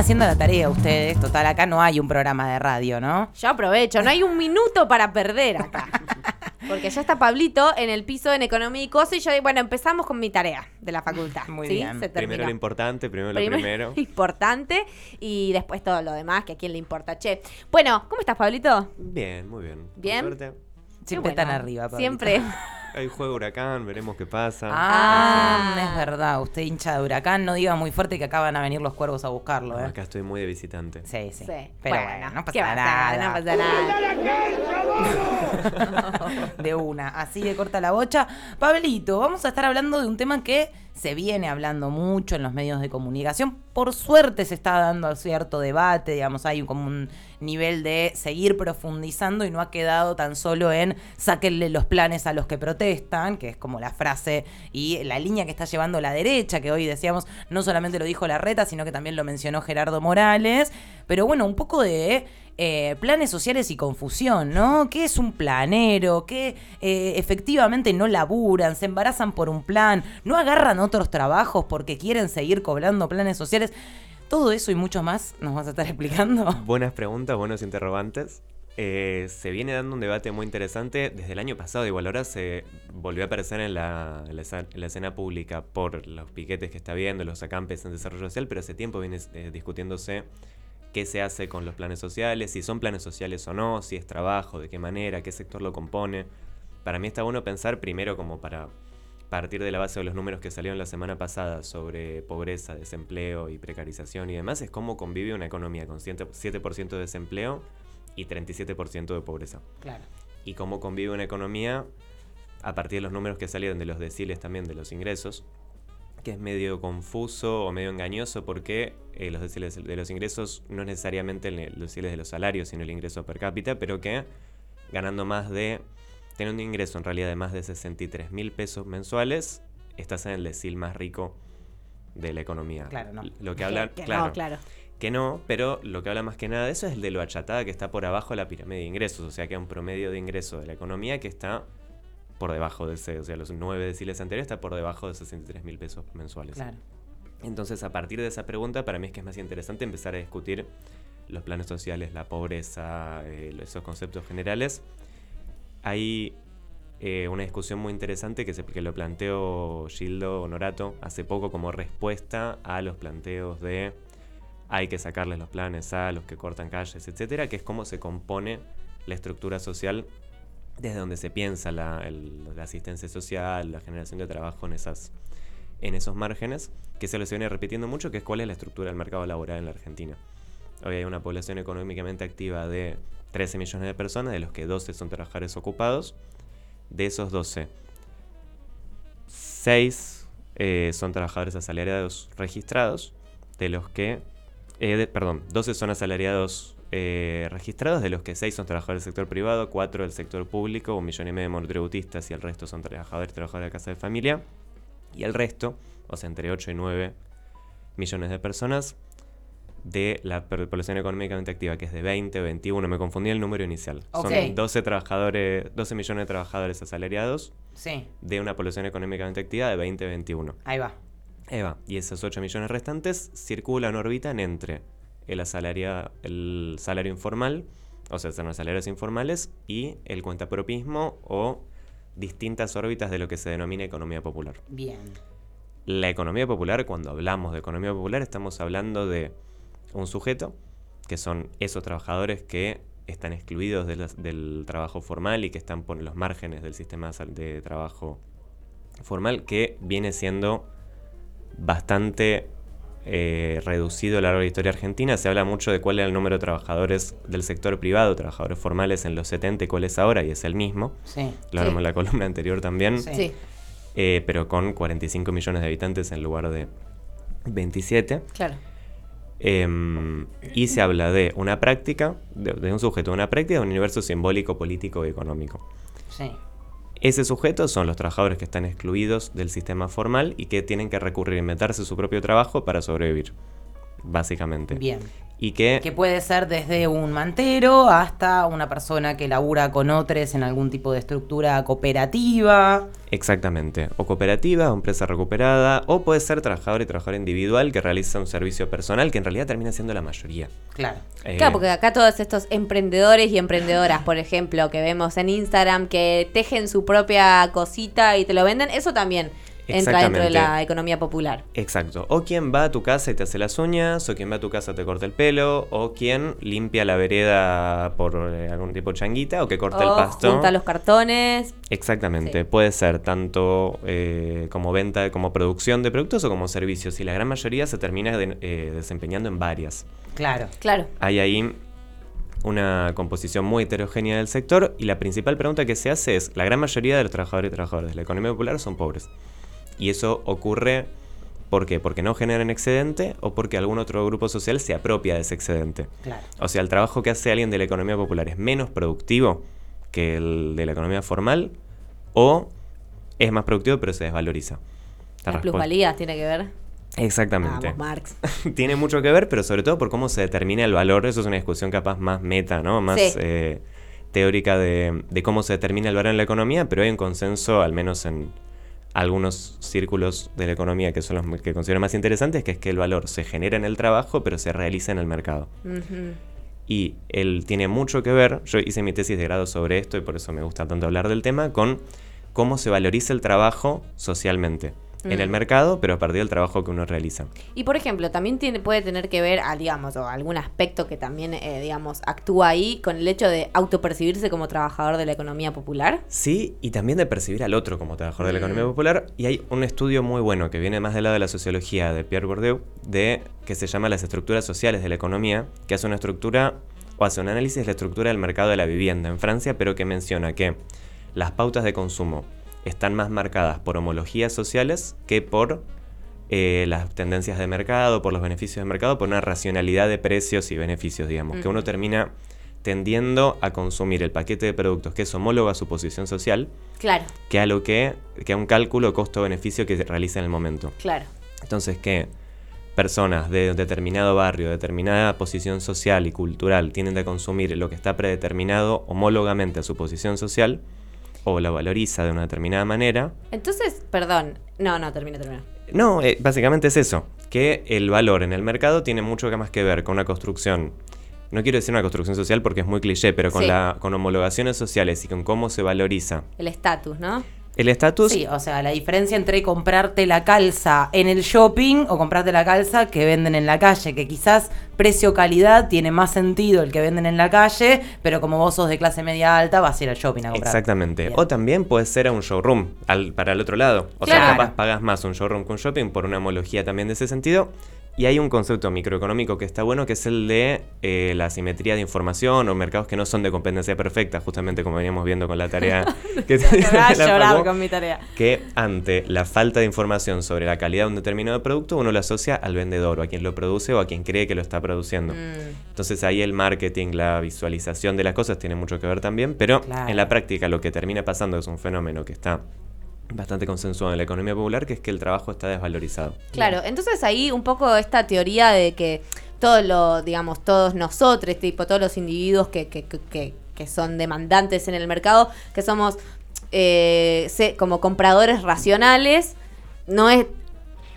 haciendo la tarea ustedes. Total, acá no hay un programa de radio, ¿no? Yo aprovecho, no hay un minuto para perder acá. Porque ya está Pablito en el piso en economía y cosas y yo, bueno, empezamos con mi tarea de la facultad. Muy ¿sí? bien. Se Primero lo importante, primero lo Primero importante y después todo lo demás, que a quién le importa. Che, bueno, ¿cómo estás, Pablito? Bien, muy bien. Por Bien. suerte. Siempre bueno. están arriba. Pablito. Siempre. Hay juego huracán, veremos qué pasa. Ah, Ah. es verdad. Usted hincha de huracán, no diga muy fuerte que acaban a venir los cuervos a buscarlo, ¿eh? Acá estoy muy de visitante. Sí, sí. Sí. Pero bueno, no ¿qué pasa nada. No pasa nada. de una, así de corta la bocha. Pablito, vamos a estar hablando de un tema que se viene hablando mucho en los medios de comunicación. Por suerte se está dando cierto debate, digamos, hay como un nivel de seguir profundizando y no ha quedado tan solo en sáquenle los planes a los que protestan, que es como la frase y la línea que está llevando la derecha, que hoy decíamos, no solamente lo dijo Larreta, sino que también lo mencionó Gerardo Morales. Pero bueno, un poco de eh, planes sociales y confusión, ¿no? ¿Qué es un planero? ¿Qué eh, efectivamente no laburan? ¿Se embarazan por un plan? ¿No agarran otros trabajos porque quieren seguir cobrando planes sociales? Todo eso y mucho más nos vas a estar explicando. Buenas preguntas, buenos interrogantes. Eh, se viene dando un debate muy interesante desde el año pasado, igual ahora se volvió a aparecer en la, escena pública por los piquetes que está viendo, los acampes en desarrollo social, pero hace tiempo viene eh, discutiéndose qué se hace con los planes sociales, si son planes sociales o no, si es trabajo, de qué manera, qué sector lo compone. Para mí está bueno pensar primero como para partir de la base de los números que salieron la semana pasada sobre pobreza, desempleo y precarización y demás, es cómo convive una economía con 7% de desempleo y 37% de pobreza. Claro. Y cómo convive una economía a partir de los números que salieron de los deciles también de los ingresos, que es medio confuso o medio engañoso porque eh, los deciles de los ingresos no es necesariamente los deciles de los salarios, sino el ingreso per cápita, pero que ganando más de, teniendo un ingreso en realidad de más de 63 mil pesos mensuales, estás en el decil más rico de la economía. Claro, no. Lo que habla, Que no, claro, claro. Que no, pero lo que habla más que nada de eso es el de lo achatada que está por abajo de la pirámide de ingresos, o sea que hay un promedio de ingreso de la economía que está por debajo de ese, o sea, los nueve deciles anteriores está por debajo de 63 mil pesos mensuales. Claro. Entonces, a partir de esa pregunta, para mí es que es más interesante empezar a discutir los planes sociales, la pobreza, eh, esos conceptos generales. Hay eh, una discusión muy interesante que, se, que lo planteó Gildo Honorato hace poco como respuesta a los planteos de hay que sacarles los planes a los que cortan calles, etcétera, que es cómo se compone la estructura social desde donde se piensa la, asistencia social, la generación de trabajo en, esos márgenes, que se lo se viene repitiendo mucho, que es cuál es la estructura del mercado laboral en la Argentina. Hoy hay una población económicamente activa de 13 millones de personas, de los que 12 son trabajadores ocupados. De esos 12, 6 eh, son trabajadores asalariados registrados, de los que, eh, de- perdón, 12 son asalariados eh, registrados, de los que 6 son trabajadores del sector privado, 4 del sector público, un millón y medio de monotributistas y el resto son trabajadores, trabajadores de casa de familia. Y el resto, o sea, entre 8 y 9 millones de personas, de la población económicamente activa, que es de 20 o 21, me confundí el número inicial. Son 12 trabajadores, 12 millones de trabajadores asalariados Sí, de una población económicamente activa de 20 a 21. ahí va. Eva, y esos 8 millones restantes circulan, orbitan entre el, asalaria- el salario informal, o sea, son los salarios informales, y el cuentapropismo o distintas órbitas de lo que se denomina economía popular. Bien. La economía popular, cuando hablamos de economía popular, estamos hablando de un sujeto, que son esos trabajadores que están excluidos de las- del trabajo formal y que están por los márgenes del sistema de trabajo formal, que viene siendo bastante eh, reducido a lo largo de la historia argentina. Se habla mucho de cuál era el número de trabajadores del sector privado, trabajadores formales en los 70 y cuál es ahora, y es el mismo. Sí. Lo hablamos en la columna anterior también Sí. Sí, eh, pero con 45 millones de habitantes en lugar de 27. claro. Em, y se habla de una práctica, de, de un sujeto, de una práctica de un universo simbólico, político y económico. Sí. Ese sujeto son los trabajadores que están excluidos del sistema formal y que tienen que recurrir a inventarse su propio trabajo para sobrevivir, básicamente. Bien. Y que, Que puede ser desde un mantero hasta una persona que labura con otros en algún tipo de estructura cooperativa. exactamente, o cooperativa, o empresa recuperada, o puede ser trabajador y trabajador individual que realiza un servicio personal que en realidad termina siendo la mayoría. Claro. Eh, Claro, porque acá todos estos emprendedores y emprendedoras, por ejemplo, que vemos en Instagram, que tejen su propia cosita y te lo venden, eso también entra dentro de la economía popular. Exacto. O quien va a tu casa y te hace las uñas, o quien va a tu casa te corta el pelo, o quien limpia la vereda por eh, algún tipo de changuita, o que corta el O pasto. junta los cartones. Exactamente. Sí. Puede ser tanto eh, como venta, como producción de productos o como servicios. Y la gran mayoría se termina de- eh, desempeñando en varias. Claro. Claro. Hay ahí una composición muy heterogénea del sector y la principal pregunta que se hace es, la gran mayoría de los trabajadores y trabajadoras de la economía popular son pobres. Y eso ocurre, ¿por qué? Porque no generan excedente o porque algún otro grupo social se apropia de ese excedente. Claro. O sea, el trabajo que hace alguien de la economía popular es menos productivo que el de la economía formal o es más productivo pero se desvaloriza. La Las plusvalías tiene que ver. Exactamente. Vamos, Marx. Tiene mucho que ver, pero sobre todo por cómo se determina el valor. Eso es una discusión capaz más meta, ¿no? Más Sí. eh, teórica de, de cómo se determina el valor en la economía, pero hay un consenso, al menos en algunos círculos de la economía que son los que considero más interesantes, que es que el valor se genera en el trabajo, pero se realiza en el mercado. Y él tiene mucho que ver, yo hice mi tesis de grado sobre esto y por eso me gusta tanto hablar del tema, con cómo se valoriza el trabajo socialmente en el Mm. mercado, pero a partir del trabajo que uno realiza. Y por ejemplo, también tiene, puede tener que ver, a, digamos, o algún aspecto que también, eh, digamos, actúa ahí con el hecho de autopercibirse como trabajador de la economía popular. Sí, y también de percibir al otro como trabajador de la economía Mm. popular. Y hay un estudio muy bueno que viene más del lado de la sociología de Pierre Bourdieu, de, que se llama Las estructuras sociales de la economía, que hace una estructura, o hace un análisis de la estructura del mercado de la vivienda en Francia, pero que menciona que las pautas de consumo están más marcadas por homologías sociales que por eh, las tendencias de mercado, por los beneficios de mercado, por una racionalidad de precios y beneficios, digamos, que uno termina tendiendo a consumir el paquete de productos que es homólogo a su posición social, Claro, que a lo que, que a un cálculo costo-beneficio que se realiza en el momento. claro. Entonces, que personas de determinado barrio, determinada posición social y cultural tienden a consumir lo que está predeterminado homólogamente a su posición social, o la valoriza de una determinada manera, Entonces, perdón. No, no, termina, termina. no, eh, básicamente es eso, que el valor en el mercado tiene mucho que más que ver con una construcción, no quiero decir una construcción social porque es muy cliché, pero con, Sí. la, con homologaciones sociales y con cómo se valoriza El estatus, ¿no? El estatus. Sí, o sea, la diferencia entre comprarte la calza en el shopping o comprarte la calza que venden en la calle, que quizás precio-calidad tiene más sentido el que venden en la calle, pero como vos sos de clase media alta, vas a ir al shopping a comprar. Exactamente. Bien. O también puede ser a un showroom, al- para el otro lado. O Claro. sea, capaz pagas más un showroom que un shopping por una homología también de ese sentido. Y hay un concepto microeconómico que está bueno, que es el de eh, la simetría de información o mercados que no son de competencia perfecta, justamente como veníamos viendo con la tarea que va a llorar con mi tarea. que ante la falta de información sobre la calidad de un determinado producto, uno lo asocia al vendedor o a quien lo produce o a quien cree que lo está produciendo. Mm, Entonces ahí el marketing, la visualización de las cosas tiene mucho que ver también, pero Claro. en la práctica lo que termina pasando es un fenómeno que está bastante consensuado en la economía popular, que es que el trabajo está desvalorizado. Claro, entonces ahí un poco esta teoría de que todos lo, digamos, todos nosotros, tipo, todos los individuos que, que, que- que- que son demandantes en el mercado, que somos eh, como compradores racionales, no es,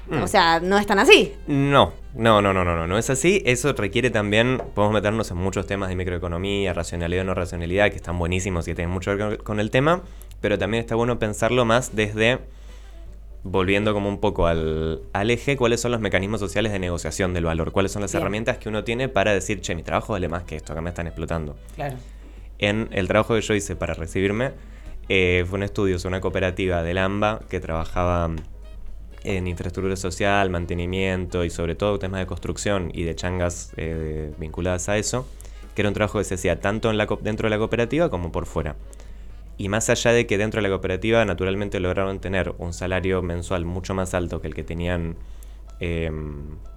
Mm. o sea, no es tan así. No, no, no, no, no, no, no es así. Eso requiere también, podemos meternos en muchos temas de microeconomía, racionalidad o no racionalidad, que están buenísimos y que tienen mucho que ver con el tema, pero también está bueno pensarlo más desde, volviendo como un poco al, al eje, cuáles son los mecanismos sociales de negociación del valor, cuáles son las Bien. herramientas que uno tiene para decir, che, mi trabajo vale más que esto, acá me están explotando. Claro. En el trabajo que yo hice para recibirme, eh, fue un estudio sobre una cooperativa del AMBA que trabajaba en infraestructura social, mantenimiento y sobre todo temas de construcción y de changas eh, vinculadas a eso, que era un trabajo que se hacía tanto en la, dentro de la cooperativa como por fuera. Y más allá de que dentro de la cooperativa naturalmente lograron tener un salario mensual mucho más alto que el que tenían eh,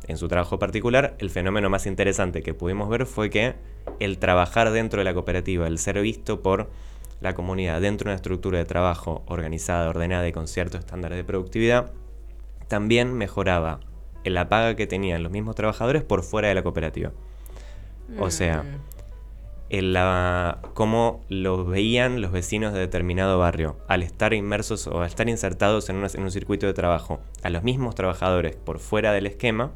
en su trabajo particular, el fenómeno más interesante que pudimos ver fue que el trabajar dentro de la cooperativa, el ser visto por la comunidad dentro de una estructura de trabajo organizada, ordenada y con ciertos estándares de productividad, también mejoraba la paga que tenían los mismos trabajadores por fuera de la cooperativa. O sea, Mm. En la, cómo los veían los vecinos de determinado barrio al estar inmersos o al estar insertados en, una- en un circuito de trabajo. A los mismos trabajadores por fuera del esquema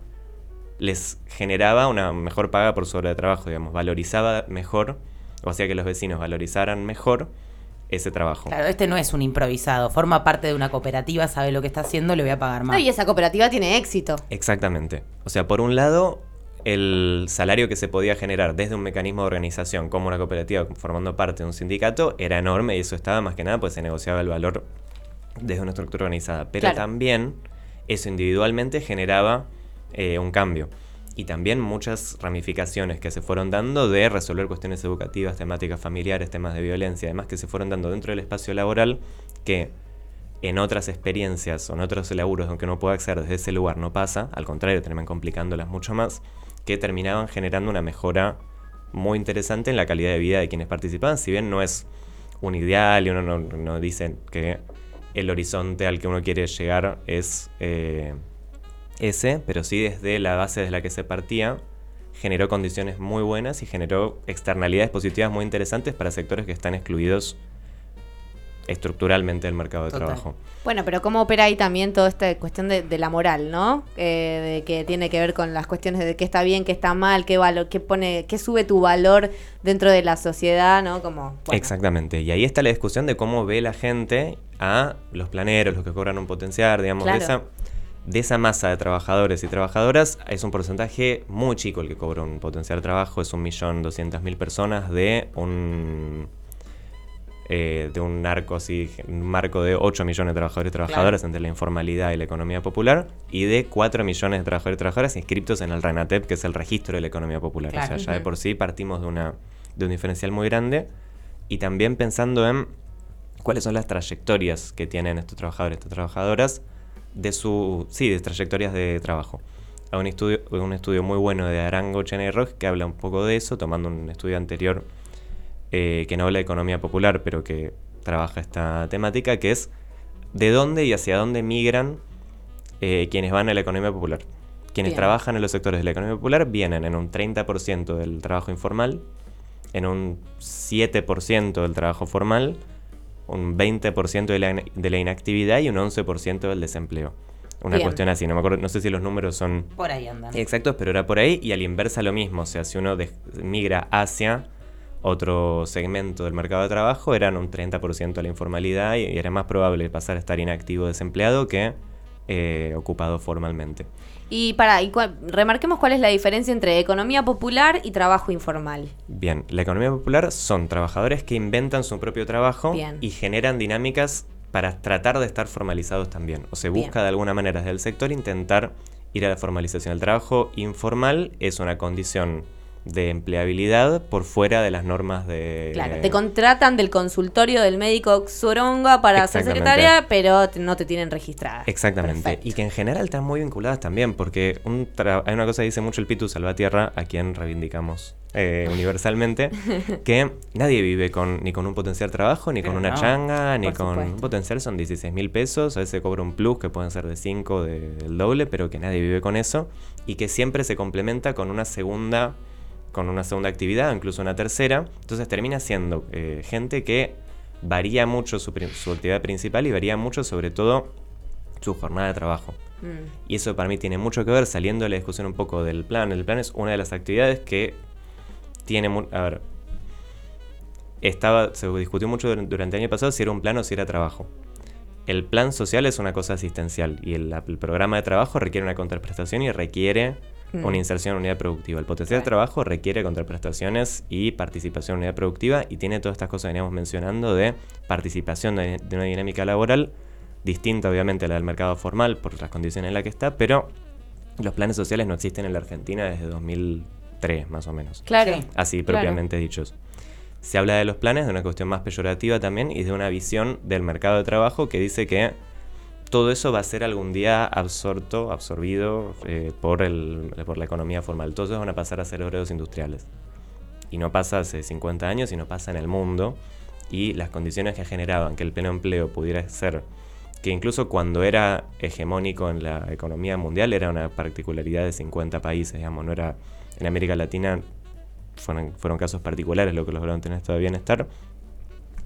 les generaba una mejor paga por su hora de trabajo, digamos, valorizaba mejor, o hacía que los vecinos valorizaran mejor ese trabajo. Claro, este no es un improvisado, forma parte de una cooperativa, sabe lo que está haciendo, le voy a pagar más. No, y esa cooperativa tiene éxito. Exactamente. O sea, por un lado, el salario que se podía generar desde un mecanismo de organización como una cooperativa formando parte de un sindicato era enorme y eso estaba más que nada, pues se negociaba el valor desde una estructura organizada. Pero Claro. también eso individualmente generaba eh, un cambio. Y también muchas ramificaciones que se fueron dando de resolver cuestiones educativas, temáticas familiares, temas de violencia, además que se fueron dando dentro del espacio laboral que en otras experiencias o en otros laburos aunque uno pueda acceder desde ese lugar no pasa, al contrario, terminan complicándolas mucho más, que terminaban generando una mejora muy interesante en la calidad de vida de quienes participaban, si bien no es un ideal y uno no, dice que el horizonte al que uno quiere llegar es eh, ese, pero sí desde la base de la que se partía generó condiciones muy buenas y generó externalidades positivas muy interesantes para sectores que están excluidos estructuralmente del mercado de Total. trabajo. Bueno, pero cómo opera ahí también toda esta cuestión de, de la moral, ¿no? Eh, de que tiene que ver con las cuestiones de qué está bien, qué está mal, qué valor, qué pone, qué sube tu valor dentro de la sociedad, ¿no? Como bueno, Exactamente. Y ahí está la discusión de cómo ve la gente a los planeros, los que cobran un potenciar, digamos, de, esa, de esa masa de trabajadores y trabajadoras, es un porcentaje muy chico el que cobra un potenciar de trabajo, es un millón doscientas mil personas de un eh, de un arco así, un marco de 8 millones de trabajadores y trabajadoras entre la informalidad y la economía popular, y de 4 millones de trabajadores y trabajadoras inscriptos en el RENATEP, que es el registro de la economía popular. Claro. O sea, ya de por sí partimos de, una, de un diferencial muy grande, y también pensando en cuáles son las trayectorias que tienen estos trabajadores, estas trabajadoras, de su, sí, de trayectorias de trabajo. Hay un estudio, un estudio muy bueno de Arango, Chena y Rock que habla un poco de eso, tomando un estudio anterior eh, que no habla de economía popular, pero que trabaja esta temática, que es de dónde y hacia dónde migran eh, quienes van a la economía popular. Quienes Bien. trabajan en los sectores de la economía popular vienen en un 30% del trabajo informal, en un 7% del trabajo formal, un 20% de la, de la inactividad y un 11% del desempleo. Una Bien. cuestión así, no me acuerdo, no sé si los números son Por ahí andan. Exactos, pero era por ahí y al inversa lo mismo. O sea, si uno migra hacia otro segmento del mercado de trabajo, eran un 30% de la informalidad y, era más probable pasar a estar inactivo desempleado que eh, ocupado formalmente. Y para, y cua- remarquemos cuál es la diferencia entre economía popular y trabajo informal. Bien, la economía popular son trabajadores que inventan su propio trabajo Bien. y generan dinámicas para tratar de estar formalizados también. O se Bien. busca de alguna manera desde el sector intentar ir a la formalización. El trabajo informal es una condición de empleabilidad por fuera de las normas de... Claro, te contratan del consultorio del médico Xoronga para ser secretaria, pero no te tienen registrada. Exactamente. Perfecto. Y que en general están muy vinculadas también, porque un tra- hay una cosa que dice mucho el Pitu Salvatierra, a quien reivindicamos eh, universalmente, que nadie vive con ni con un potencial trabajo, ni con una no, changa, ni con supuesto. un potencial son 16 mil pesos, a veces cobra un plus que pueden ser de 5, de- del doble, pero que nadie vive con eso, y que siempre se complementa con una segunda con una segunda actividad, incluso una tercera, entonces termina siendo eh, gente que varía mucho su, actividad principal y varía mucho sobre todo su jornada de trabajo. Mm. Y eso para mí tiene mucho que ver, saliendo de la discusión un poco del plan. El plan es una de las actividades que tiene... A ver, estaba, se discutió mucho dur- durante el año pasado si era un plan o si era trabajo. El plan social es una cosa asistencial y el, el programa de trabajo requiere una contraprestación y requiere Mm. una inserción en unidad productiva. El potencial de trabajo requiere contraprestaciones y participación en unidad productiva y tiene todas estas cosas que veníamos mencionando de participación de, de una dinámica laboral distinta obviamente a la del mercado formal por las condiciones en las que está, pero los planes sociales no existen en la Argentina desde 2003 más o menos. Claro. Sí. Así Claro. propiamente dichos. Se habla de los planes de una cuestión más peyorativa también y de una visión del mercado de trabajo que dice que todo eso va a ser algún día absorto, absorbido eh, por, el, por la economía formal. Todos van a pasar a ser obreros industriales. Y no pasa hace 50 años, sino pasa en el mundo. Y las condiciones que generaban que el pleno empleo pudiera ser, que incluso cuando era hegemónico en la economía mundial, era una particularidad de 50 países, digamos, no era en América Latina fueron, fueron casos particulares lo que lograron tener estado de bienestar.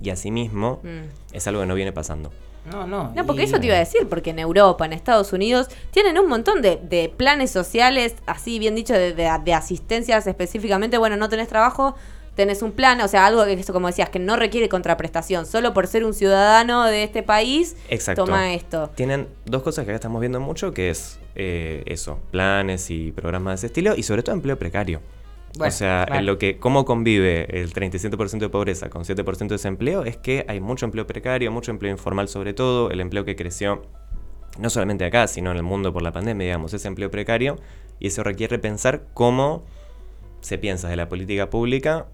Y asimismo, Mm. es algo que no viene pasando. No, no. No, porque y- eso te iba a decir, porque en Europa, en Estados Unidos, tienen un montón de, de planes sociales, así bien dicho, de, de- de asistencias específicamente. Bueno, no tenés trabajo, tenés un plan, o sea, algo que, eso, como decías, que no requiere contraprestación. Solo por ser un ciudadano de este país, Exacto. toma esto. Tienen dos cosas que acá estamos viendo mucho, que es eh, eso, planes y programas de ese estilo, y sobre todo empleo precario. Bueno, o sea, en lo que, cómo convive el 37% de pobreza con 7% de desempleo, es que hay mucho empleo precario, mucho empleo informal sobre todo, el empleo que creció no solamente acá, sino en el mundo por la pandemia, digamos, ese empleo precario, y eso requiere pensar cómo se piensa de la política pública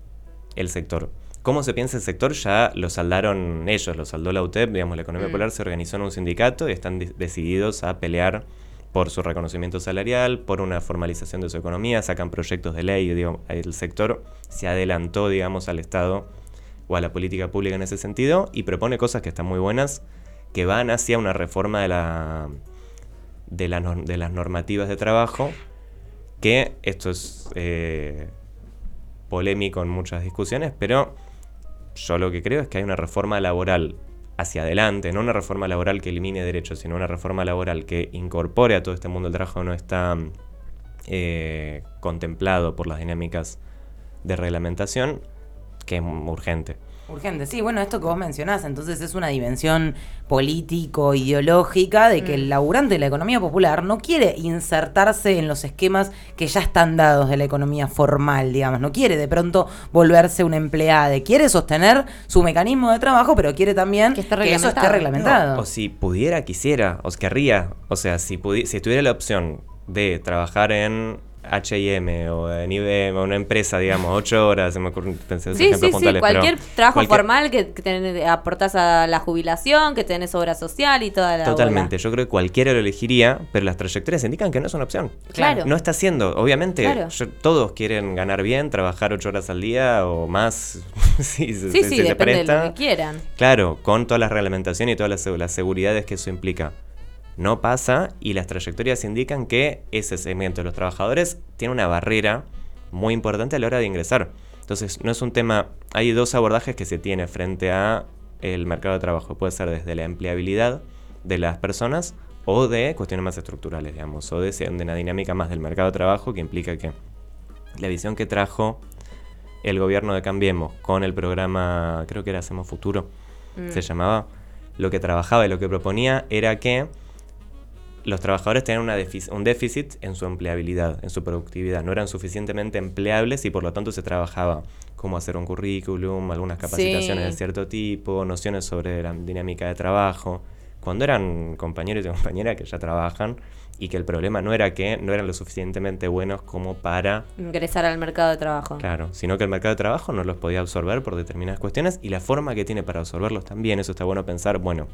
el sector. ¿Cómo se piensa el sector? Ya lo saldaron ellos, lo saldó la UTEP, digamos, la economía Mm. popular se organizó en un sindicato y están de- decididos a pelear por su reconocimiento salarial, por una formalización de su economía, sacan proyectos de ley, digo, el sector se adelantó, digamos, al Estado o a la política pública en ese sentido y propone cosas que están muy buenas, que van hacia una reforma de, la, de, de las normativas de trabajo, que esto es eh, polémico en muchas discusiones, pero yo lo que creo es que hay una reforma laboral hacia adelante, no una reforma laboral que elimine derechos, sino una reforma laboral que incorpore a todo este mundo del trabajo no está eh, contemplado por las dinámicas de reglamentación, que es urgente. Urgente, sí, bueno, esto que vos mencionás, entonces es una dimensión político-ideológica de que el laburante de la economía popular no quiere insertarse en los esquemas que ya están dados de la economía formal, digamos, no quiere de pronto volverse un empleado, quiere sostener su mecanismo de trabajo, pero quiere también Que eso esté reglamentado. O si pudiera, quisiera, os querría. O sea, si, si tuviera la opción de trabajar en H&M o en IBM o una empresa, digamos, ocho horas, se me pensé esos Sí, ejemplos sí, sí, cualquier trabajo cualquier- formal que, que tenés- aportás a la jubilación, que tenés obra social y toda la Totalmente, bola. yo creo que cualquiera lo elegiría, pero las trayectorias indican que no es una opción. Claro. No está haciendo, obviamente, Claro. yo- todos quieren ganar bien, trabajar ocho horas al día o más, si, se- Sí, si sí, se depende de presta. lo que quieran. Claro, con todas las reglamentaciones y todas las, las seguridades que eso implica. No pasa y las trayectorias indican que ese segmento de los trabajadores tiene una barrera muy importante a la hora de ingresar. Entonces, no es un tema, hay dos abordajes que se tiene frente a el mercado de trabajo. Puede ser desde la empleabilidad de las personas o de cuestiones más estructurales, digamos, o de, de una dinámica más del mercado de trabajo que implica que la visión que trajo el gobierno de Cambiemos con el programa, creo que era Hacemos Futuro, Mm. se llamaba, lo que trabajaba y lo que proponía era que los trabajadores tenían una un déficit en su empleabilidad, en su productividad. No eran suficientemente empleables y por lo tanto se trabajaba cómo hacer un currículum, algunas capacitaciones Sí. de cierto tipo, nociones sobre la dinámica de trabajo. Cuando eran compañeros y compañeras que ya trabajan y que el problema no era que no eran lo suficientemente buenos como para Ingresar al mercado de trabajo. Claro, sino que el mercado de trabajo no los podía absorber por determinadas cuestiones y la forma que tiene para absorberlos también, eso está bueno pensar, bueno,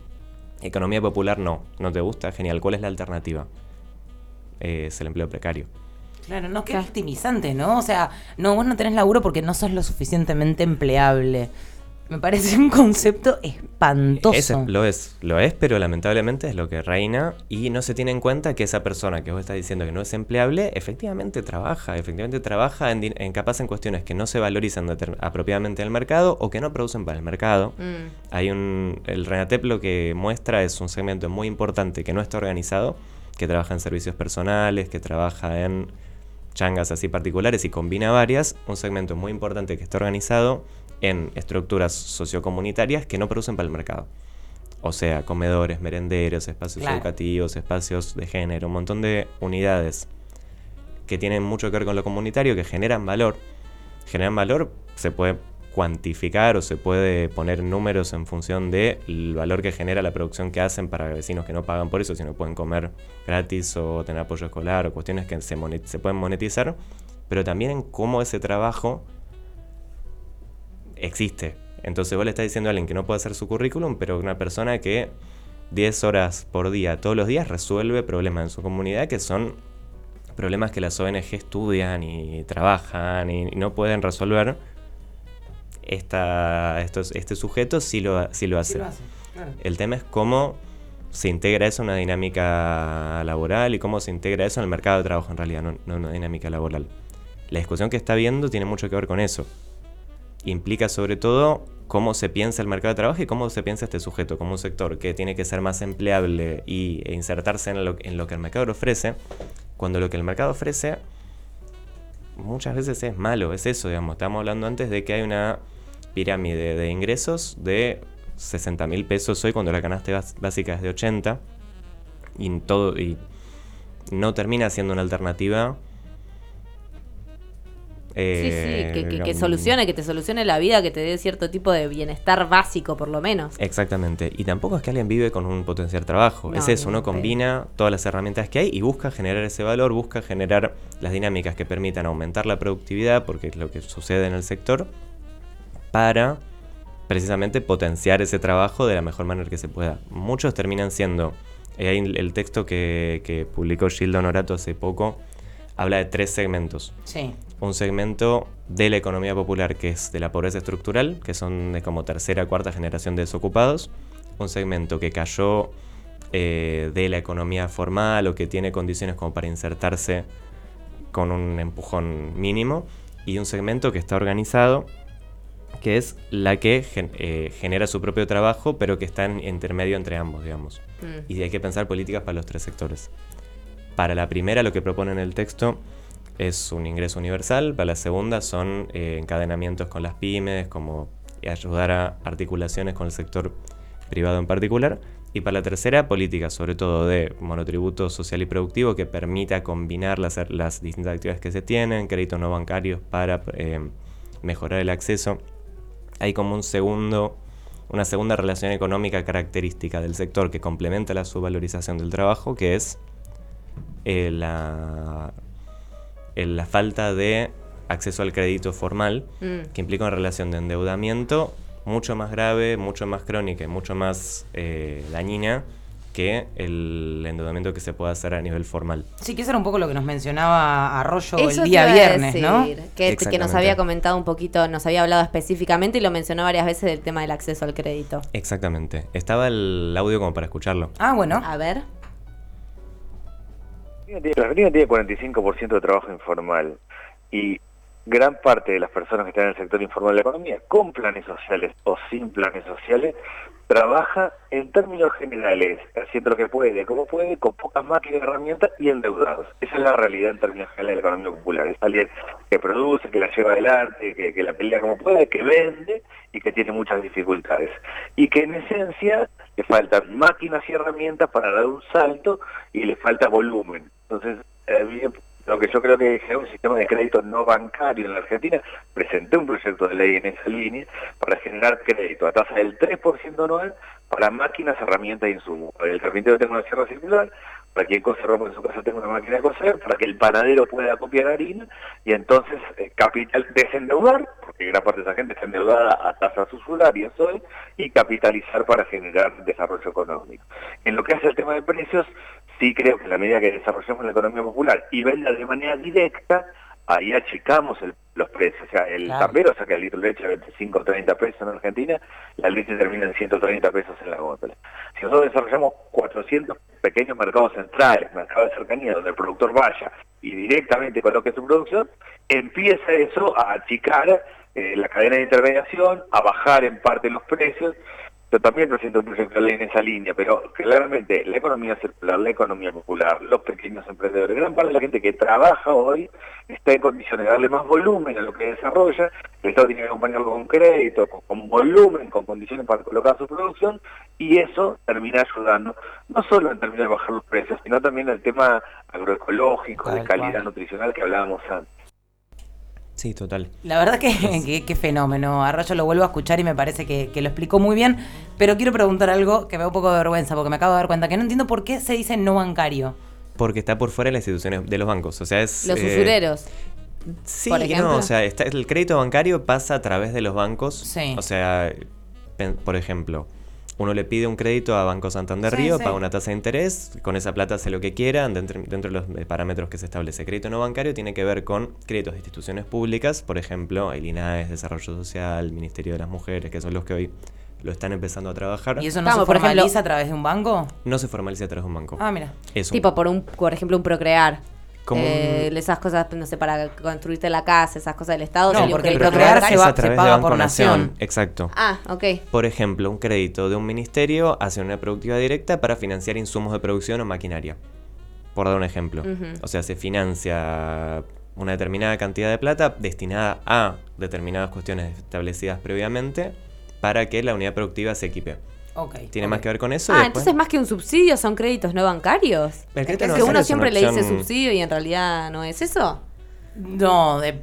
economía popular no, no te gusta, genial, ¿cuál es la alternativa? Eh, es el empleo precario. Claro, no, qué victimizante, ¿no? O sea, no, vos no tenés laburo porque no sos lo suficientemente empleable. Me parece un concepto espantoso. Lo es, lo es, pero lamentablemente es lo que reina y no se tiene en cuenta que esa persona que vos estás diciendo que no es empleable, efectivamente trabaja, efectivamente trabaja en, en capaz en cuestiones que no se valorizan apropiadamente en el mercado o que no producen para el mercado. Mm. Hay un. El Renatep lo que muestra es un segmento muy importante que no está organizado, que trabaja en servicios personales, que trabaja en changas así particulares y combina varias. Un segmento muy importante que está organizado en estructuras sociocomunitarias que no producen para el mercado. O sea, comedores, merenderos, espacios Claro. educativos, espacios de género, un montón de unidades que tienen mucho que ver con lo comunitario, que generan valor. Generan valor, se puede cuantificar o se puede poner números en función del valor que genera la producción que hacen para vecinos que no pagan por eso, sino pueden comer gratis o tener apoyo escolar o cuestiones que se, se pueden monetizar, pero también en cómo ese trabajo existe. Entonces vos le estás diciendo a alguien que no puede hacer su currículum, pero una persona que 10 horas por día, todos los días, resuelve problemas en su comunidad que son problemas que las ONG estudian y trabajan y, no pueden resolver. Esta, estos, este sujeto sí lo, sí lo hace. Sí lo hace, claro. El tema es cómo se integra eso en una dinámica laboral y cómo se integra eso en el mercado de trabajo en realidad, no no en una dinámica laboral. La discusión que está viendo tiene mucho que ver con eso. Implica sobre todo cómo se piensa el mercado de trabajo y cómo se piensa este sujeto como un sector que tiene que ser más empleable y, e insertarse en lo, en lo que el mercado ofrece, cuando lo que el mercado ofrece muchas veces es malo, es eso, digamos. Estamos hablando antes de que hay una pirámide de ingresos de 60 mil pesos hoy cuando la canasta básica es de 80 y, todo, y no termina siendo una alternativa sí, sí, que, que, solucione, que te solucione la vida, que te dé cierto tipo de bienestar básico, por lo menos. Exactamente. Y tampoco es que alguien vive con un potencial trabajo. es eso, uno combina todas las herramientas que hay y busca generar ese valor, busca generar las dinámicas que permitan aumentar la productividad, porque es lo que sucede en el sector, para precisamente potenciar ese trabajo de la mejor manera que se pueda. Muchos terminan siendo, eh, el texto que, que publicó Gildo Honorato hace poco, habla de tres segmentos. Sí un segmento de la economía popular que es de la pobreza estructural, que son de como tercera, cuarta generación de desocupados, un segmento que cayó eh, de la economía formal o que tiene condiciones como para insertarse con un empujón mínimo, y un segmento que está organizado, que es la que eh, genera su propio trabajo, pero que está en intermedio entre ambos, digamos. Mm. Y hay que pensar políticas para los tres sectores. Para la primera, lo que propone en el texto es un ingreso universal, para la segunda son eh, encadenamientos con las pymes, como ayudar a articulaciones con el sector privado en particular, y para la tercera, políticas sobre todo de monotributo social y productivo que permita combinar las, distintas actividades que se tienen, créditos no bancarios para eh, mejorar el acceso. Hay como una segunda relación económica característica del sector que complementa la subvalorización del trabajo, que es eh, la la falta de acceso al crédito formal, mm. que implica una relación de endeudamiento mucho más grave, mucho más crónica y mucho más eh, dañina que el endeudamiento que se puede hacer a nivel formal. Sí, que eso era un poco lo que nos mencionaba Arroyo el día viernes, ¿no? Que, que, nos había comentado un poquito, nos había hablado específicamente y lo mencionó varias veces del tema del acceso al crédito. Exactamente. Estaba el audio como para escucharlo. Ah, bueno. A ver. La Argentina tiene 45% de trabajo informal y gran parte de las personas que están en el sector informal de la economía, con planes sociales o sin planes sociales, trabaja en términos generales, haciendo lo que puede, como puede, con pocas máquinas de herramientas y endeudados. Esa es la realidad en términos generales de la economía popular. Es alguien que produce, que la lleva adelante, que, que la pelea como puede, que vende y que tiene muchas dificultades. Y que en esencia le faltan máquinas y herramientas para dar un salto y le falta volumen. Entonces, eh, lo que yo creo que es un sistema de crédito no bancario en la Argentina, presenté un proyecto de ley en esa línea para generar crédito a tasa del 3% anual para máquinas, herramientas e insumos. Para el carpintero tenga una sierra circular, para quien cose ropa en su casa tenga una máquina de coser, para que el panadero pueda copiar harina y entonces eh, capital desendeudar, porque gran parte de esa gente está endeudada a tasas usurarias hoy, y capitalizar para generar desarrollo económico. En lo que hace el tema de precios, sí creo que en la medida que desarrollemos la economía popular y venda de manera directa, ahí achicamos los precios. O sea, el claro. saca el litro de leche a 25 o 30 pesos en Argentina, la leche termina en 130 pesos en la góndola. Si nosotros desarrollamos 400 pequeños mercados centrales, mercados de cercanía, donde el productor vaya y directamente coloque su producción, empieza eso a achicar eh, la cadena de intermediación, a bajar en parte los precios yo también presento un proyecto en esa línea, pero claramente la economía circular, la economía popular, los pequeños emprendedores, gran parte de la gente que trabaja hoy está en condiciones de darle más volumen a lo que desarrolla, el Estado tiene que acompañarlo con crédito, con, volumen, con condiciones para colocar su producción, y eso termina ayudando, no solo en términos de bajar los precios, sino también el tema agroecológico, de calidad nutricional que hablábamos antes. Sí, total. La verdad que, qué fenómeno. Arroyo lo vuelvo a escuchar y me parece que, lo explicó muy bien. Pero quiero preguntar algo que me da un poco de vergüenza porque me acabo de dar cuenta que no entiendo por qué se dice no bancario. Porque está por fuera de las instituciones de los bancos. O sea, es. Los eh, usureros. Sí, no, o sea, el crédito bancario pasa a través de los bancos. Sí. O sea, por ejemplo, uno le pide un crédito a Banco Santander Río, paga una tasa de interés, con esa plata hace lo que quiera, dentro, de los parámetros que se establece. Crédito no bancario tiene que ver con créditos de instituciones públicas, por ejemplo, el INAES, Desarrollo Social, Ministerio de las Mujeres, que son los que hoy lo están empezando a trabajar. ¿Y eso no se formaliza a través de un banco? No se formaliza a través de un banco. Ah, mira. tipo, por, un, por ejemplo, un procrear. Como Eh, un- esas cosas, no sé, para construirte la casa, esas cosas del Estado. No, porque el procrear se va- de paga por nación. Exacto. Ah, ok. Por ejemplo, un crédito de un ministerio hacia una productiva directa para financiar insumos de producción o maquinaria. Por dar un ejemplo. O sea, se financia una determinada cantidad de plata destinada a determinadas cuestiones establecidas previamente para que la unidad productiva se equipe. Tiene más que ver con eso. y Ah, después- entonces más que un subsidio son créditos no bancarios. El crédito Es no que uno siempre le dice subsidio y en realidad no es eso. No, de-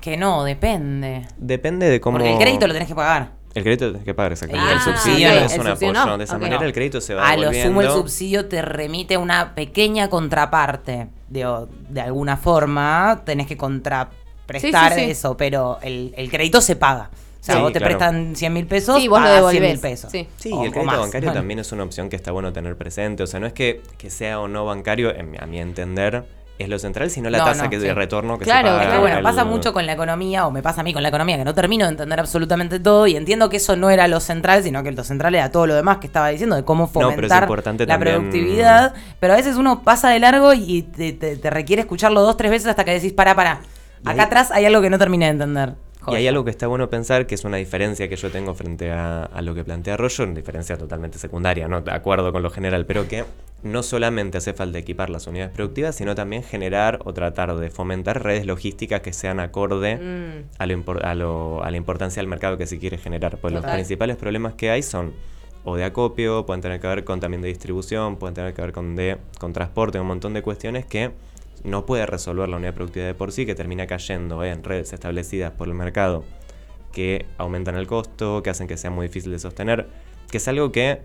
que no, depende. Depende de cómo... Porque el crédito lo tenés que pagar. El crédito tenés que pagar, exactamente. Ah, el subsidio no es un apoyo. no. De esa manera No. el crédito se va A lo sumo el subsidio te remite una pequeña contraparte. De, de alguna forma tenés que contraprestar Sí, sí, sí. eso, pero el, el crédito se paga. O sea, Sí, vos te claro. prestan 100 mil pesos, Sí, vos lo pagás 100 mil pesos. sí. Sí, O- y el crédito bancario Bueno. también es una opción que está bueno tener presente. O sea, no es que, que sea o no bancario, en a mi entender, es lo central, sino la No, tasa no, que sí. de retorno que Claro, se paga. Es que Ah, bueno, pasa mucho con la economía, o me pasa a mí con la economía, que no termino de entender absolutamente todo, y entiendo que eso no era lo central, sino que lo central era todo lo demás que estaba diciendo, de cómo pero es fomentar importante la también- productividad, pero a veces uno pasa de largo y te, te- te requiere escucharlo dos, tres veces hasta que decís, para, para, acá ahí- atrás hay algo que no terminé de entender. Y hay algo que está bueno pensar, que es una diferencia que yo tengo frente a, a lo que plantea Arroyo, una diferencia totalmente secundaria, no de acuerdo con lo general, pero que no solamente hace falta equipar las unidades productivas, sino también generar o tratar de fomentar redes logísticas que sean acorde Mm. a, lo a, lo- a la importancia del mercado que se quiere generar. Pues los principales problemas que hay son o de acopio, pueden tener que ver con también de distribución, pueden tener que ver con, de, con transporte, un montón de cuestiones que no puede resolver la unidad productiva de por sí, que termina cayendo en redes establecidas por el mercado que aumentan el costo, que hacen que sea muy difícil de sostener, que es algo que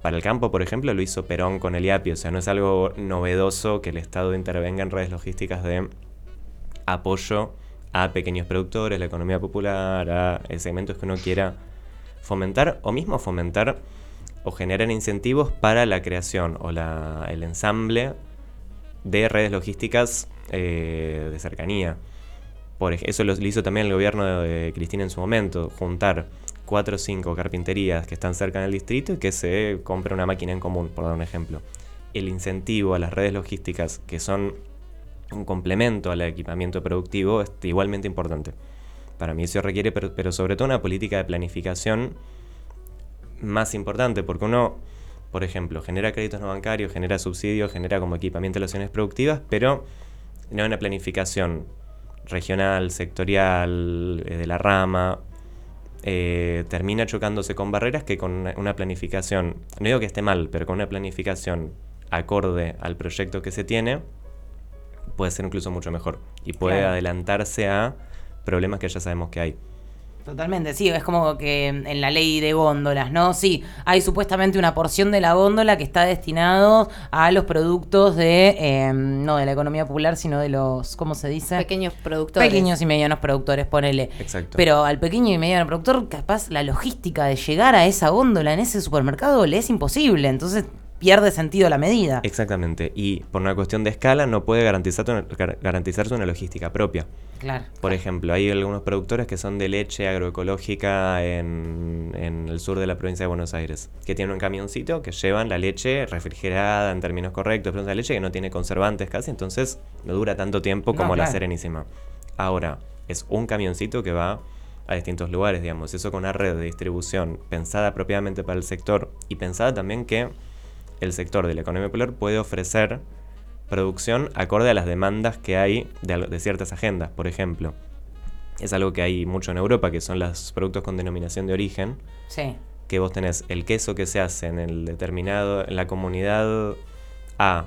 para el campo, por ejemplo, lo hizo Perón con el IAPI, o sea, no es algo novedoso que el Estado intervenga en redes logísticas de apoyo a pequeños productores, la economía popular, a segmentos que uno quiera fomentar o mismo fomentar o generar incentivos para la creación o la, el ensamble de redes logísticas eh, de cercanía. Por eso lo hizo también el gobierno de, Cristina en su momento, juntar cuatro o cinco carpinterías que están cerca del distrito y que se compre una máquina en común, por dar un ejemplo. El incentivo a las redes logísticas, que son un complemento al equipamiento productivo, es igualmente importante. Para mí eso requiere, pero, pero sobre todo una política de planificación más importante, porque uno, por ejemplo, genera créditos no bancarios, genera subsidios, genera como equipamiento de las unidades productivas, pero no hay una planificación regional, sectorial, eh, de la rama, eh, termina chocándose con barreras que con una, una planificación, no digo que esté mal, pero con una planificación acorde al proyecto que se tiene, puede ser incluso mucho mejor y puede Claro. adelantarse a problemas que ya sabemos que hay. Totalmente, sí, es como que en la ley de góndolas, ¿no? Sí, hay supuestamente una porción de la góndola que está destinado a los productos de, eh, no de la economía popular, sino de los, ¿cómo se dice? Pequeños productores. Pequeños y medianos productores, ponele. Exacto. Pero al pequeño y mediano productor, capaz la logística de llegar a esa góndola en ese supermercado le es imposible, entonces pierde sentido la medida. Exactamente. Y por una cuestión de escala no puede garantizar una- gar- garantizarse una logística propia. Claro. Por ejemplo, hay algunos productores que son de leche agroecológica en, en el sur de la provincia de Buenos Aires, que tienen un camioncito que llevan la leche refrigerada en términos correctos, pero es una leche que no tiene conservantes casi, entonces no dura tanto tiempo No, como la. Serenísima. Ahora, es un camioncito que va a distintos lugares, digamos, eso con una red de distribución pensada propiamente para el sector y pensada también que el sector de la economía popular puede ofrecer producción acorde a las demandas que hay de, de ciertas agendas. Por ejemplo, es algo que hay mucho en Europa, que son los productos con denominación de origen, Sí. que vos tenés el queso que se hace en el determinado, en la comunidad A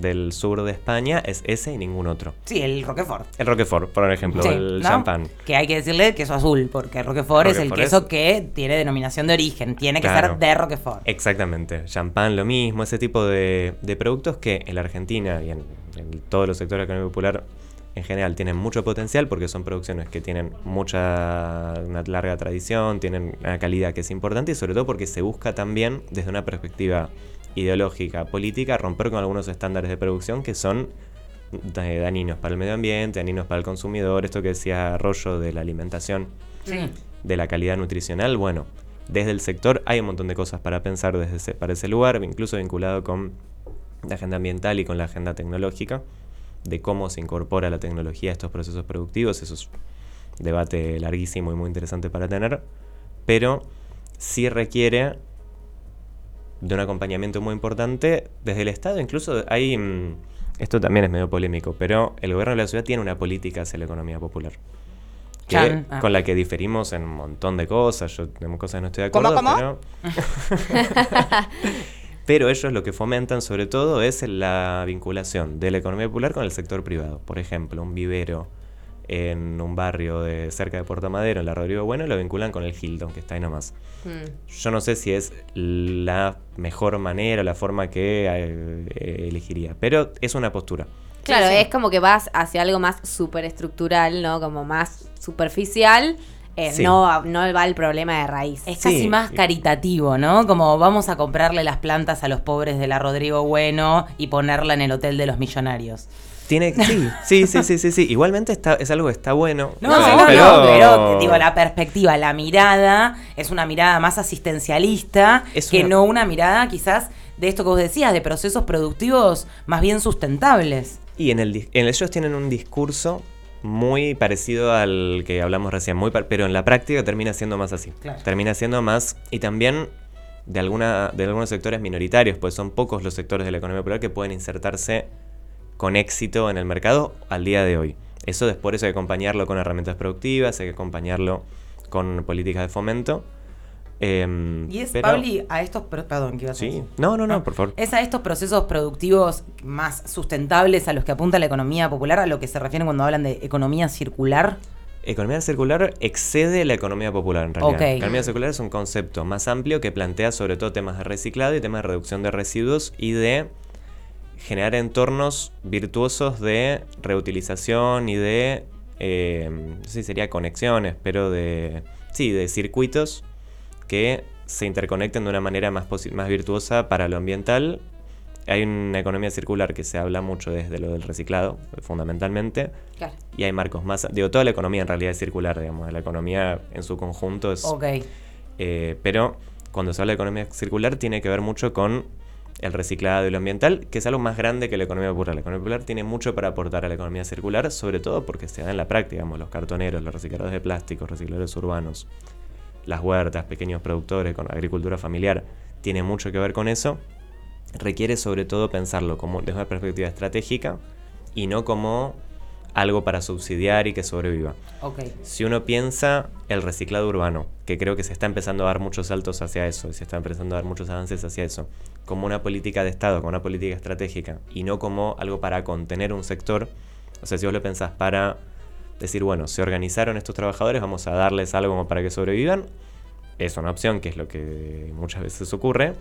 del sur de España, es ese y ningún otro. Sí, el Roquefort. El Roquefort, por ejemplo, Sí, el ¿no? champán. Que hay que decirle queso azul, porque Roquefort, es el Roquefort es- queso que tiene denominación de origen, tiene que Claro. ser de Roquefort. Exactamente, champán lo mismo, ese tipo de, de productos que en la Argentina y en, en todos los sectores de la economía popular en general tienen mucho potencial porque son producciones que tienen mucha, una larga tradición, tienen una calidad que es importante y sobre todo porque se busca también desde una perspectiva ideológica, política, romper con algunos estándares de producción que son da- dañinos para el medio ambiente, dañinos para el consumidor, esto que decía Arroyo de la alimentación Sí. de la calidad nutricional, bueno, desde el sector hay un montón de cosas para pensar desde ese, para ese lugar, incluso vinculado con la agenda ambiental y con la agenda tecnológica, de cómo se incorpora la tecnología a estos procesos productivos. Eso es un debate larguísimo y muy interesante para tener, pero sí requiere de un acompañamiento muy importante desde el Estado. Incluso hay, mm, esto también es medio polémico, pero el gobierno de la ciudad tiene una política hacia la economía popular. que-. Ah. Con la que diferimos en un montón de cosas. Yo en cosas no estoy de ¿Cómo, acuerdo. cómo? Pero, pero ellos lo que fomentan sobre todo es la vinculación de la economía popular con el sector privado. Por ejemplo, un vivero en un barrio de cerca de Puerto Madero, en la Rodrigo Bueno, lo vinculan con el Hilton, que está ahí nomás. Mm. Yo no sé si es la mejor manera, la forma que eh, elegiría, pero es una postura. Claro, Sí, es como que vas hacia algo más superestructural, ¿no? Como más superficial. eh, Sí. no, no va el problema de raíz. Es Sí. casi más caritativo, ¿no? Como vamos a comprarle las plantas a los pobres de la Rodrigo Bueno y ponerla en el hotel de los millonarios. Tiene, sí, sí, sí, sí, sí, sí. Igualmente está, es algo que está bueno. No, O sea, sí, no, pero- no, pero digo, la perspectiva, la mirada es una mirada más asistencialista Es que una- no una mirada quizás de esto que vos decías, de procesos productivos más bien sustentables. Y en el, en ellos tienen un discurso muy parecido al que hablamos recién, muy par- pero en la práctica termina siendo más así. Claro. Termina siendo más y también de alguna de algunos sectores minoritarios, pues son pocos los sectores de la economía popular que pueden insertarse con éxito en el mercado al día de hoy. Eso después eso hay que acompañarlo con herramientas productivas, hay que acompañarlo con políticas de fomento. Em, Y es, pero- Pabli, a estos... Perdón, ¿qué ibas a Sí, decir? no, no, no, Ah, por favor. Es a estos procesos productivos más sustentables a los que apunta la economía popular, a lo que se refieren cuando hablan de economía circular. Economía circular excede la economía popular en realidad. Economía circular es un concepto más amplio que plantea sobre todo temas de reciclado y temas de reducción de residuos y de generar entornos virtuosos de reutilización y de, eh, no sé si sería conexiones, pero de, sí, de circuitos que se interconecten de una manera más, más virtuosa para lo ambiental. Hay una economía circular que se habla mucho desde lo del reciclado, fundamentalmente, Claro. y hay marcos más. Digo, toda la economía en realidad es circular, digamos. La economía en su conjunto es. Ok. eh, pero cuando se habla de economía circular, tiene que ver mucho con el reciclado y lo ambiental, que es algo más grande que la economía popular. La economía popular tiene mucho para aportar a la economía circular, sobre todo porque se da en la práctica, digamos, los cartoneros, los recicladores de plástico, recicladores urbanos, las huertas, pequeños productores, con agricultura familiar, tiene mucho que ver con eso. Requiere sobre todo pensarlo como desde una perspectiva estratégica y no como algo para subsidiar y que sobreviva. Ok. Si uno piensa el reciclado urbano, que creo que se está empezando a dar muchos saltos hacia eso, se está empezando a dar muchos avances hacia eso, como una política de Estado, como una política estratégica, y no como algo para contener un sector, o sea, si vos lo pensás para decir, bueno, se organizaron estos trabajadores, vamos a darles algo como para que sobrevivan, es una opción, que es lo que muchas veces ocurre,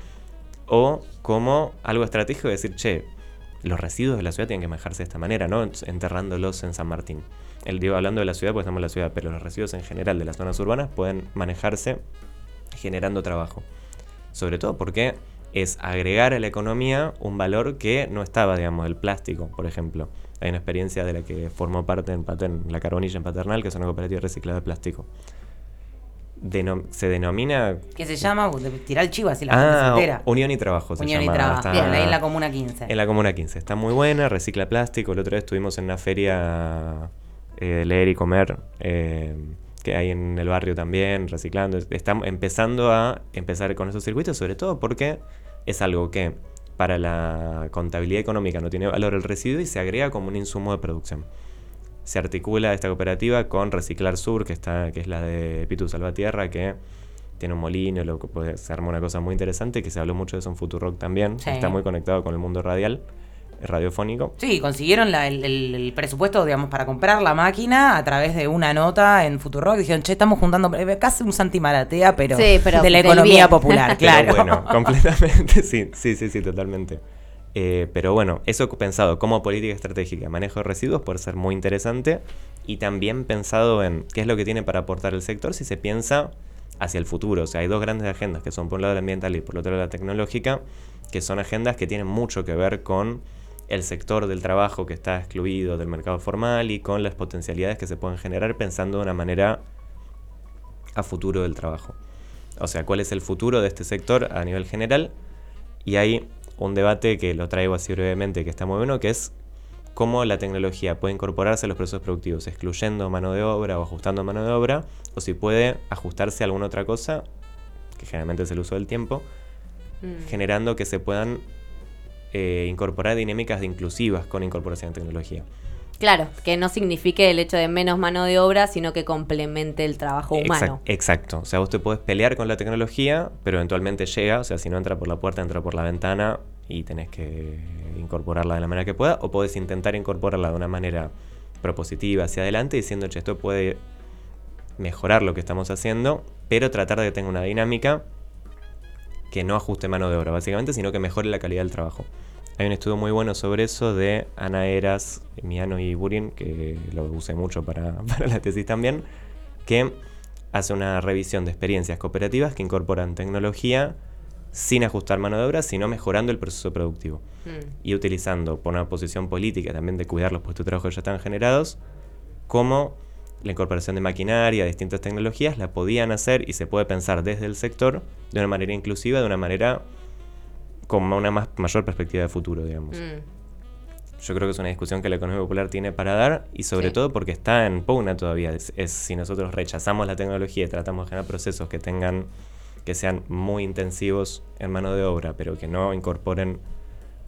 o como algo estratégico de decir, che, los residuos de la ciudad tienen que manejarse de esta manera, ¿no? Enterrándolos en San Martín. El digo hablando de la ciudad, pues estamos en la ciudad, pero los residuos en general de las zonas urbanas pueden manejarse generando trabajo. Sobre todo porque es agregar a la economía un valor que no estaba, digamos, el plástico, por ejemplo. Hay una experiencia de la que formó parte en, la Carbonilla en Paternal, que es una cooperativa reciclada de plástico. Denom- se denomina ¿Qué se llama? Tirar el chivo así la Ah, gente se entera. Unión y Trabajo se Unión y llama. Trabajo. Está- Bien, ahí en la Comuna 15. En la Comuna 15. Está muy buena, recicla plástico. El otro día estuvimos en una feria eh, de leer y comer eh, que hay en el barrio también, reciclando. Estamos empezando a empezar con esos circuitos, sobre todo porque es algo que para la contabilidad económica no tiene valor el residuo y se agrega como un insumo de producción. Se articula esta cooperativa con Reciclar Sur, que, está, que es la de Pitu Salvatierra, que tiene un molino, lo que puede, se arma una cosa muy interesante, que se habló mucho de eso en Futurock también. Sí. Está muy conectado con el mundo radial, radiofónico. Sí, consiguieron la- el, el- el presupuesto, digamos, para comprar la máquina a través de una nota en Futurock. Dijeron, che, estamos juntando eh, casi un Santi Maratea, pero, Sí, pero de la economía bien. popular, claro. Pero bueno, completamente, sí, sí, sí, sí, totalmente. Eh, pero bueno, eso pensado como política estratégica, manejo de residuos puede ser muy interesante y también pensado en qué es lo que tiene para aportar el sector si se piensa hacia el futuro. O sea, hay dos grandes agendas que son por un lado la ambiental y por otro lado la tecnológica, que son agendas que tienen mucho que ver con el sector del trabajo que está excluido del mercado formal y con las potencialidades que se pueden generar pensando de una manera a futuro del trabajo. O sea, cuál es el futuro de este sector a nivel general. Y hay un debate que lo traigo así brevemente, que está muy bueno, que es cómo la tecnología puede incorporarse a los procesos productivos, excluyendo mano de obra o ajustando mano de obra, o si puede ajustarse a alguna otra cosa, que generalmente es el uso del tiempo, Mm. generando que se puedan eh, incorporar dinámicas de inclusivas con incorporación de tecnología. Claro, que no signifique el hecho de menos mano de obra, sino que complemente el trabajo humano. Exact- exacto. O sea, vos te podés pelear con la tecnología, pero eventualmente llega. O sea, si no entra por la puerta, entra por la ventana y tenés que incorporarla de la manera que pueda. O podés intentar incorporarla de una manera propositiva hacia adelante, diciendo, che, esto puede mejorar lo que estamos haciendo, pero tratar de que tenga una dinámica que no ajuste mano de obra, básicamente, sino que mejore la calidad del trabajo. Hay un estudio muy bueno sobre eso de Ana Eras, Miano y Burin, que lo usé mucho para, para la tesis también, que hace una revisión de experiencias cooperativas que incorporan tecnología sin ajustar mano de obra, sino mejorando el proceso productivo. Mm. Y utilizando por una posición política también de cuidar los puestos de trabajo que ya están generados, como la incorporación de maquinaria, distintas tecnologías, la podían hacer y se puede pensar desde el sector de una manera inclusiva, de una manera con una más, mayor perspectiva de futuro, digamos. Mm. Yo creo que es una discusión que la economía popular tiene para dar y sobre Sí. todo porque está en pugna todavía. Es, es si nosotros rechazamos la tecnología y tratamos de generar procesos que tengan, que sean muy intensivos en mano de obra, pero que no incorporen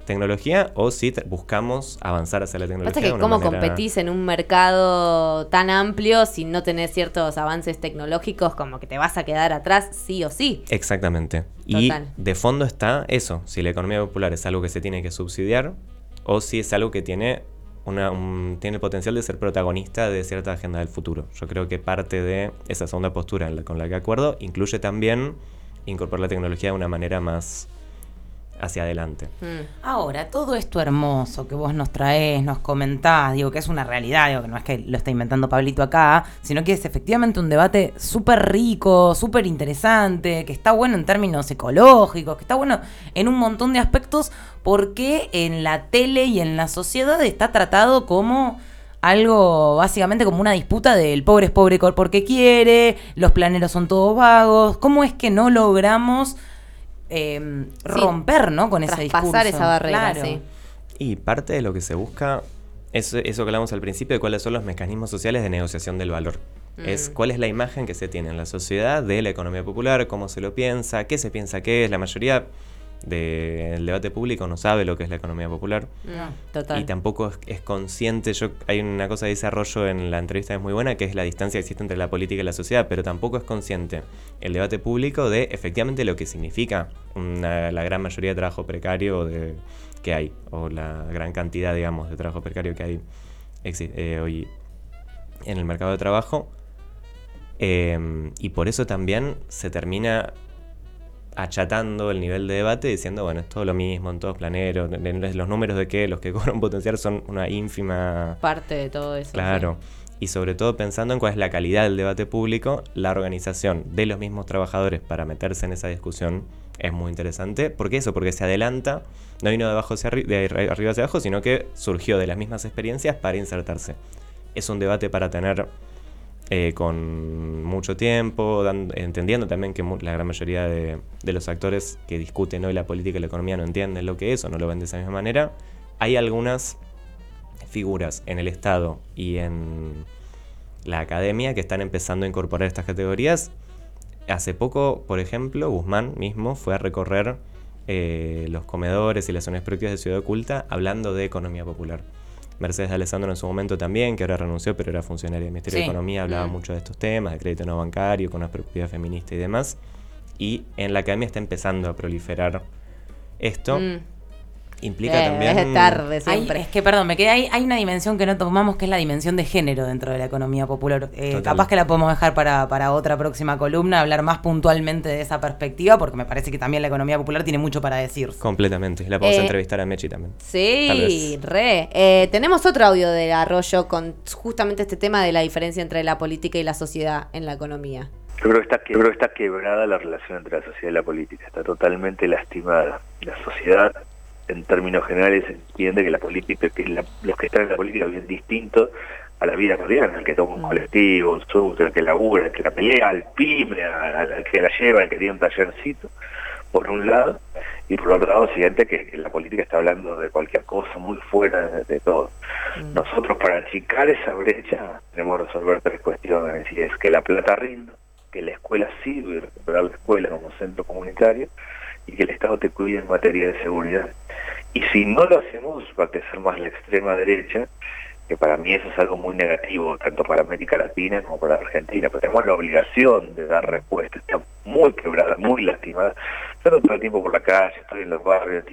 tecnología, o si buscamos avanzar hacia la tecnología. Pasa de que una cómo manera- competís en un mercado tan amplio si no tenés ciertos avances tecnológicos, como que te vas a quedar atrás sí o sí. Exactamente. Y de fondo está eso, si la economía popular es algo que se tiene que subsidiar o si es algo que tiene, una, un- tiene el potencial de ser protagonista de cierta agenda del futuro. Yo creo que parte de esa segunda postura la- con la que acuerdo incluye también incorporar la tecnología de una manera más hacia adelante. Mm. Ahora, todo esto hermoso que vos nos traés, nos comentás, digo que es una realidad, digo que no es que lo está inventando Pablito acá, sino que es efectivamente un debate súper rico, súper interesante, que está bueno en términos ecológicos, que está bueno en un montón de aspectos, porque en la tele y en la sociedad está tratado como algo básicamente como una disputa del pobre es pobre porque quiere, los planeros son todos vagos, ¿cómo es que no logramos eh, romper, ¿no? Con ese discurso. Traspasar esa barrera, Claro. sí. Y parte de lo que se busca es eso que hablamos al principio de cuáles son los mecanismos sociales de negociación del valor. Es Mm. cuál es la imagen que se tiene en la sociedad de la economía popular, cómo se lo piensa, qué se piensa que es. La mayoría del debate público no sabe lo que es la economía popular. Total. Y tampoco es, es consciente, yo hay una cosa de desarrollo en la entrevista que es muy buena, que es la distancia que existe entre la política y la sociedad, pero tampoco es consciente el debate público de efectivamente lo que significa una- la gran mayoría de trabajo precario de, que hay, o la gran cantidad, digamos, de trabajo precario que hay eh, hoy en el mercado de trabajo. Eh, y por eso también se termina achatando el nivel de debate diciendo, bueno, es todo lo mismo en todos planeros, los números de que los que cobran potencial son una ínfima... Parte de todo eso. Claro. Y sobre todo pensando en cuál es la calidad del debate público, la organización de los mismos trabajadores para meterse en esa discusión es muy interesante. ¿Por qué eso? Porque se adelanta, no vino de, abajo hacia arri- de arri- arriba hacia abajo, sino que surgió de las mismas experiencias para insertarse. Es un debate para tener eh, con mucho tiempo, entendiendo también que la gran mayoría de, de los actores que discuten hoy la política y la economía no entienden lo que es o no lo ven de esa misma manera. Hay algunas figuras en el Estado y en la academia que están empezando a incorporar estas categorías. Hace poco, por ejemplo, Guzmán mismo fue a recorrer eh, los comedores y las zonas productivas de Ciudad Oculta hablando de economía popular. Mercedes de Alessandro en su momento también, que ahora renunció, pero era funcionaria del Ministerio Sí. de Economía, hablaba Mm. mucho de estos temas, de crédito no bancario, con una perspectiva feminista y demás. Y en la academia está empezando a proliferar esto. Mm. Implica Eh, también... Es tarde Hay- siempre. es que, perdón, me quedé ahí. Hay una dimensión que no tomamos que es la dimensión de género dentro de la economía popular. Eh, capaz que la podemos dejar para, para otra próxima columna, hablar más puntualmente de esa perspectiva, porque me parece que también la economía popular tiene mucho para decir. Completamente. La podemos Eh, entrevistar a Mechi también. Sí, re. Eh, tenemos otro audio del arroyo con justamente este tema de la diferencia entre la política y la sociedad en la economía. Yo creo, que está, que- yo creo que está quebrada la relación entre la sociedad y la política, está totalmente lastimada. La sociedad, en términos generales, entiende que la política, que la- los que están en la política viven distinto a la vida cotidiana, el que toma un colectivo, un subte, el que labura, el que la pelea, al pyme, al, al que la lleva, el que tiene un tallercito. por un lado, y por otro lado, siguiente, que la política está hablando de cualquier cosa muy fuera de, todo. Mm. Nosotros para achicar esa brecha tenemos que resolver tres cuestiones, y es que la plata rinda, que la escuela sirve, recuperar la escuela como centro comunitario, y que el Estado te cuide en materia de seguridad. Y si no lo hacemos, va a crecer más la extrema derecha, que para mí eso es algo muy negativo, tanto para América Latina como para Argentina, pero tenemos la obligación de dar respuesta, está muy quebrada, muy lastimada. Yo todo el tiempo por la calle, estoy en los barrios,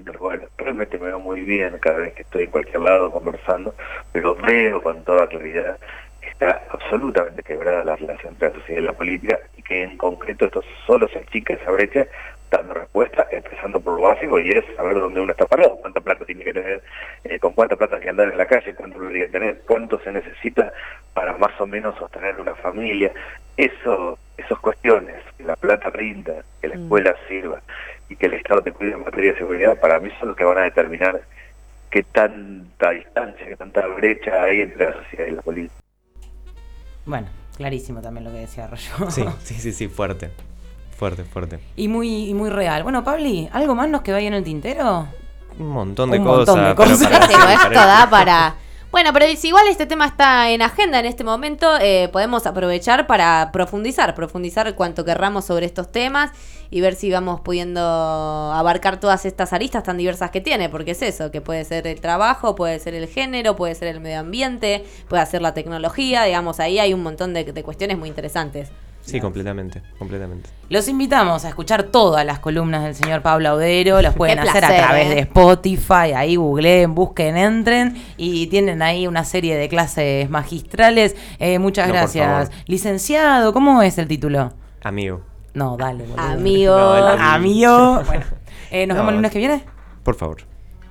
realmente me veo muy bien cada vez que estoy en cualquier lado conversando, pero veo con toda claridad que está absolutamente quebrada la relación entre la sociedad y la política y que en concreto esto solo se achica esa brecha dando respuesta, empezando por lo básico, y es saber dónde uno está parado, cuánta plata tiene que tener, eh, con cuánta plata hay que andar en la calle, cuánto debería tener, cuánto se necesita para más o menos sostener una familia. Eso, esas cuestiones, que la plata rinda, que la mm. escuela sirva y que el Estado te cuide en materia de seguridad, para mí son los que van a determinar qué tanta distancia, qué tanta brecha hay entre la sociedad y la política. Bueno, clarísimo también lo que decía Arroyo. Sí, sí, sí, sí, fuerte. Fuerte, fuerte. Y muy, muy real. Bueno, Pabli, ¿algo más nos que vaya en el tintero? Un montón de cosas. Montón de cosas. esto da para... Bueno, pero si igual este tema está en agenda en este momento, eh, podemos aprovechar para profundizar, profundizar cuanto querramos sobre estos temas y ver si vamos pudiendo abarcar todas estas aristas tan diversas que tiene, porque es eso, que puede ser el trabajo, puede ser el género, puede ser el medio ambiente, puede ser la tecnología, digamos, ahí hay un montón de cuestiones muy interesantes. Sí, completamente, completamente. Los invitamos a escuchar todas las columnas del señor Pablo Audero, los pueden hacer a través ¿eh? de Spotify, ahí googleen, busquen, entren y tienen ahí una serie de clases magistrales. Eh, muchas gracias. Licenciado, ¿cómo es el título? Amigo. No, dale. Amigo. amigo. Bueno, eh, ¿Nos vemos el lunes que viene? Por favor.